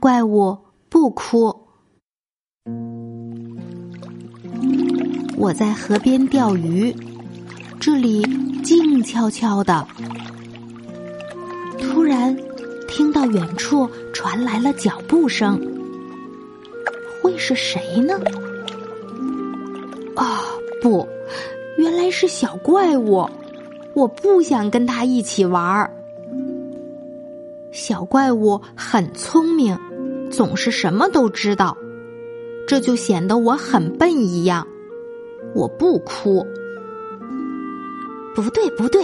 怪物不哭》。我在河边钓鱼，这里静悄悄的。突然，听到远处传来了脚步声，会是谁呢？啊，不，原来是小怪物！我不想跟他一起玩儿。小怪物很聪明，总是什么都知道，这就显得我很笨一样。我不哭。不对，不对，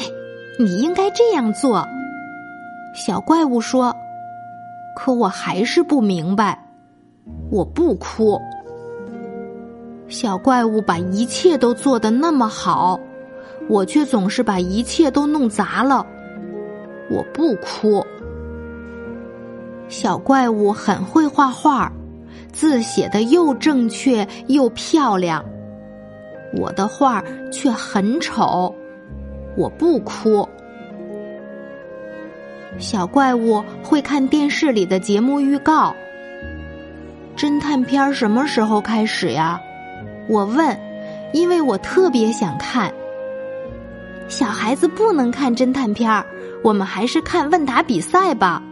你应该这样做。小怪物说：“可我还是不明白。”我不哭。小怪物把一切都做得那么好，我却总是把一切都弄砸了。我不哭。小怪物很会画画，字写的又正确又漂亮。我的画却很丑，我不哭。小怪物会看电视里的节目预告。侦探片什么时候开始呀？我问，因为我特别想看。小孩子不能看侦探片儿我们还是看问答比赛吧。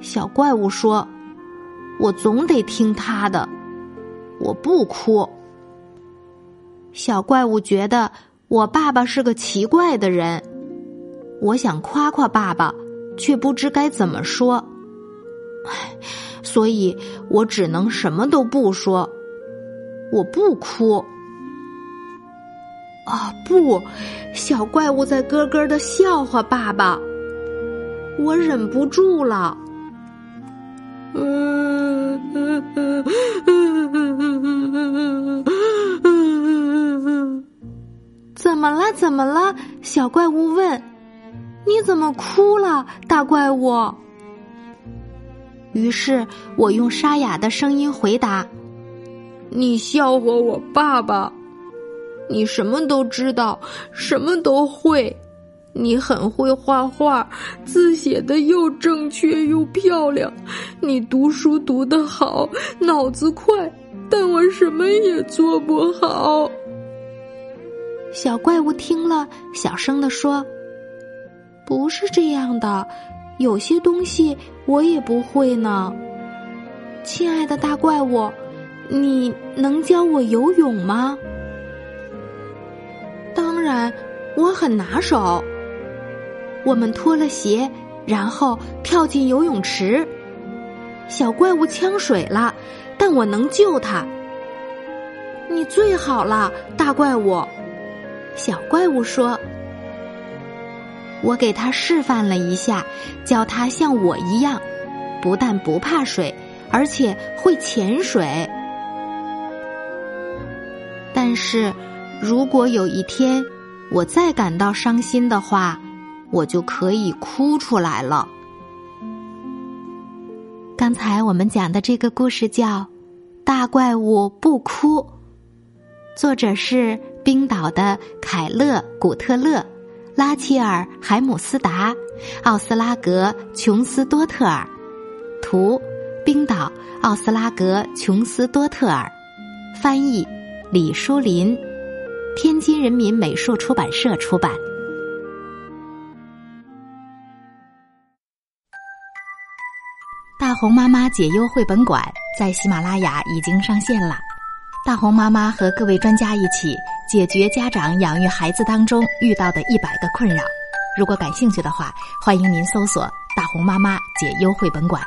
小怪物说：“我总得听他的，我不哭。”小怪物觉得我爸爸是个奇怪的人，我想夸夸爸爸，却不知该怎么说，所以我只能什么都不说。我不哭。啊，不！小怪物在咯咯的笑话爸爸，我忍不住了。问：“你怎么哭了，大怪物？”于是我用沙哑的声音回答：“你笑话我爸爸，你什么都知道，什么都会。”你很会画画，字写的又正确又漂亮。你读书读得好，脑子快，但我什么也做不好。小怪物听了，小声的说：“不是这样的，有些东西我也不会呢。亲爱的大怪物，你能教我游泳吗？”当然，我很拿手。我们脱了鞋，然后跳进游泳池。小怪物呛水了，但我能救他。你最好了，大怪物。小怪物说：“我给他示范了一下，教他像我一样，不但不怕水，而且会潜水。但是，如果有一天我再感到伤心的话。”我就可以哭出来了。刚才我们讲的这个故事叫《大怪物不哭》，作者是冰岛的凯勒·古特勒、拉齐尔·海姆斯达、奥斯拉格·琼斯多特尔，图冰岛奥斯拉格琼斯多特尔，翻译李淑林，天津人民美术出版社出版。大红妈妈解忧绘本馆在喜马拉雅已经上线了，大红妈妈和各位专家一起解决家长养育孩子当中遇到的一百个困扰。如果感兴趣的话，欢迎您搜索“大红妈妈解忧绘本馆”。